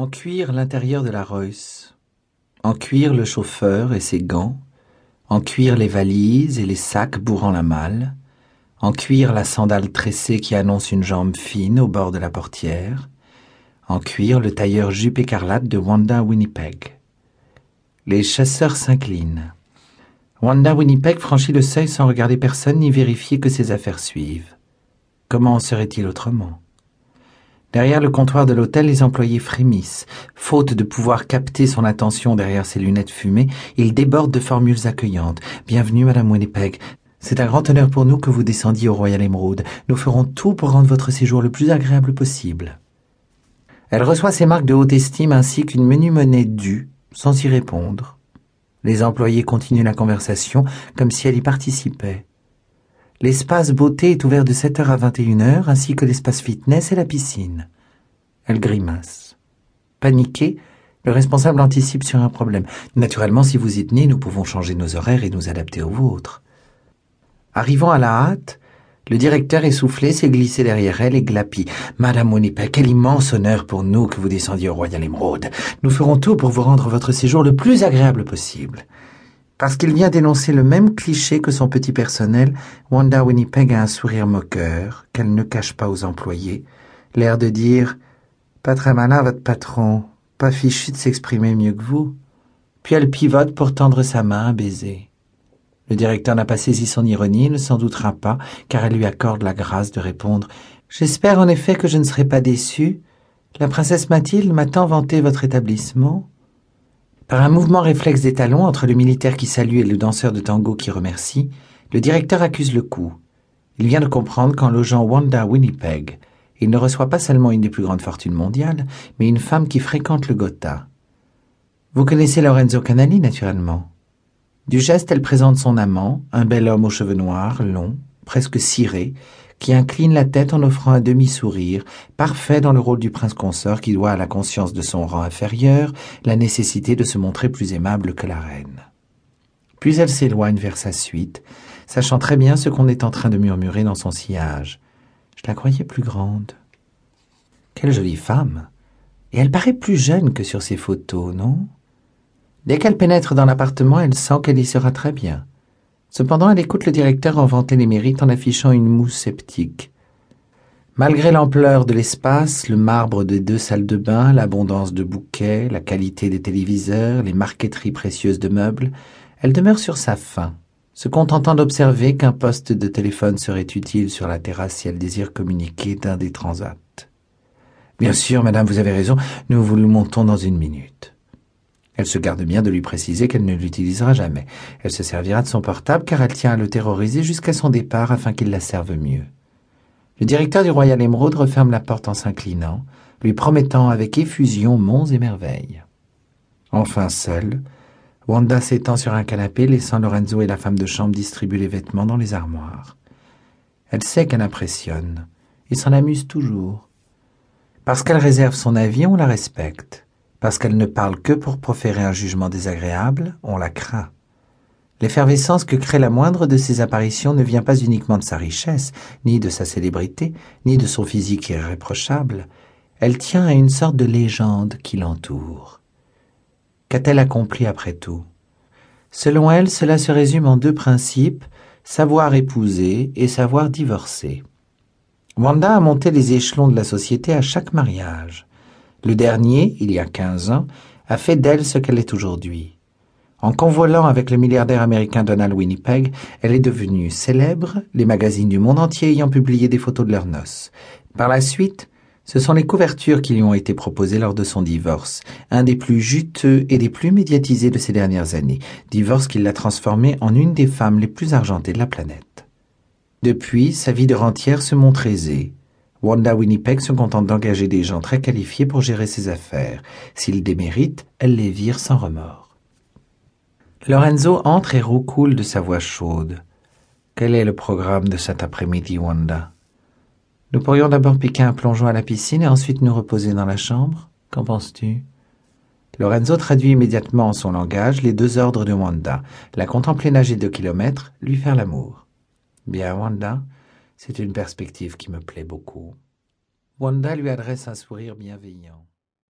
En cuir l'intérieur de la Royce. En cuir le chauffeur et ses gants. En cuir les valises et les sacs bourrant la malle. En cuir la sandale tressée qui annonce une jambe fine au bord de la portière. En cuir le tailleur jupe écarlate de Wanda Winnipeg. Les chasseurs s'inclinent. Wanda Winnipeg franchit le seuil sans regarder personne ni vérifier que ses affaires suivent. Comment en serait-il autrement? Derrière le comptoir de l'hôtel, les employés frémissent. Faute de pouvoir capter son attention derrière ses lunettes fumées, il déborde de formules accueillantes. Bienvenue, Madame Winnipeg. C'est un grand honneur pour nous que vous descendiez au Royal Emerald. Nous ferons tout pour rendre votre séjour le plus agréable possible. Elle reçoit ses marques de haute estime ainsi qu'une menue monnaie due, sans y répondre. Les employés continuent la conversation comme si elle y participait. L'espace beauté est ouvert de 7h à 21h, ainsi que l'espace fitness et la piscine. Elle grimace. Paniqué, le responsable anticipe sur un problème. Naturellement, si vous y tenez, nous pouvons changer nos horaires et nous adapter aux vôtres. Arrivant à la hâte, le directeur essoufflé s'est glissé derrière elle et glapit. Madame Winnipeg, quel immense honneur pour nous que vous descendiez au Royal Emerald. Nous ferons tout pour vous rendre votre séjour le plus agréable possible. Parce qu'il vient d'énoncer le même cliché que son petit personnel, Wanda Winnipeg a un sourire moqueur qu'elle ne cache pas aux employés, l'air de dire Pas très malin votre patron, pas fichu de s'exprimer mieux que vous. Puis elle pivote pour tendre sa main à baiser. Le directeur n'a pas saisi son ironie, il ne s'en doutera pas, car elle lui accorde la grâce de répondre J'espère en effet que je ne serai pas déçu. La princesse Mathilde m'a tant vanté votre établissement. Par un mouvement réflexe des talons entre le militaire qui salue et le danseur de tango qui remercie, le directeur accuse le coup. Il vient de comprendre qu'en logeant Wanda Winnipeg, il ne reçoit pas seulement une des plus grandes fortunes mondiales, mais une femme qui fréquente le Gotha. Vous connaissez Lorenzo Canali, naturellement. Du geste, elle présente son amant, un bel homme aux cheveux noirs, longs, presque cirés, qui incline la tête en offrant un demi-sourire, parfait dans le rôle du prince consort qui doit à la conscience de son rang inférieur la nécessité de se montrer plus aimable que la reine. Puis elle s'éloigne vers sa suite, sachant très bien ce qu'on est en train de murmurer dans son sillage. Je la croyais plus grande. Quelle jolie femme. Et elle paraît plus jeune que sur ses photos, non? Dès qu'elle pénètre dans l'appartement, elle sent qu'elle y sera très bien. Cependant, elle écoute le directeur en vanter les mérites en affichant une moue sceptique. Malgré l'ampleur de l'espace, le marbre des deux salles de bain, l'abondance de bouquets, la qualité des téléviseurs, les marqueteries précieuses de meubles, elle demeure sur sa faim, se contentant d'observer qu'un poste de téléphone serait utile sur la terrasse si elle désire communiquer d'un des transats. Bien sûr, madame, vous avez raison, nous vous le montons dans une minute. Elle se garde bien de lui préciser qu'elle ne l'utilisera jamais. Elle se servira de son portable car elle tient à le terroriser jusqu'à son départ afin qu'il la serve mieux. Le directeur du Royal Emerald referme la porte en s'inclinant, lui promettant avec effusion monts et merveilles. Enfin seule, Wanda s'étend sur un canapé, laissant Lorenzo et la femme de chambre distribuer les vêtements dans les armoires. Elle sait qu'elle impressionne, et s'en amuse toujours. Parce qu'elle réserve son avis, on la respecte. Parce qu'elle ne parle que pour proférer un jugement désagréable, on la craint. L'effervescence que crée la moindre de ses apparitions ne vient pas uniquement de sa richesse, ni de sa célébrité, ni de son physique irréprochable. Elle tient à une sorte de légende qui l'entoure. Qu'a-t-elle accompli après tout? Selon elle, cela se résume en deux principes, savoir épouser et savoir divorcer. Wanda a monté les échelons de la société à chaque mariage. Le dernier, il y a quinze ans, a fait d'elle ce qu'elle est aujourd'hui. En convolant avec le milliardaire américain Donald Winnipeg, elle est devenue célèbre, les magazines du monde entier ayant publié des photos de leurs noces. Par la suite, ce sont les couvertures qui lui ont été proposées lors de son divorce, un des plus juteux et des plus médiatisés de ces dernières années, divorce qui l'a transformée en une des femmes les plus argentées de la planète. Depuis, sa vie de rentière se montre aisée, Wanda Winnipeg se contente d'engager des gens très qualifiés pour gérer ses affaires. S'ils déméritent, elle les vire sans remords. Lorenzo entre et roucoule de sa voix chaude. Quel est le programme de cet après-midi, Wanda? Nous pourrions d'abord piquer un plongeon à la piscine et ensuite nous reposer dans la chambre. Qu'en penses-tu? Lorenzo traduit immédiatement en son langage les deux ordres de Wanda, la contempler nager deux kilomètres, lui faire l'amour. Bien, Wanda, c'est une perspective qui me plaît beaucoup. Wanda lui adresse un sourire bienveillant.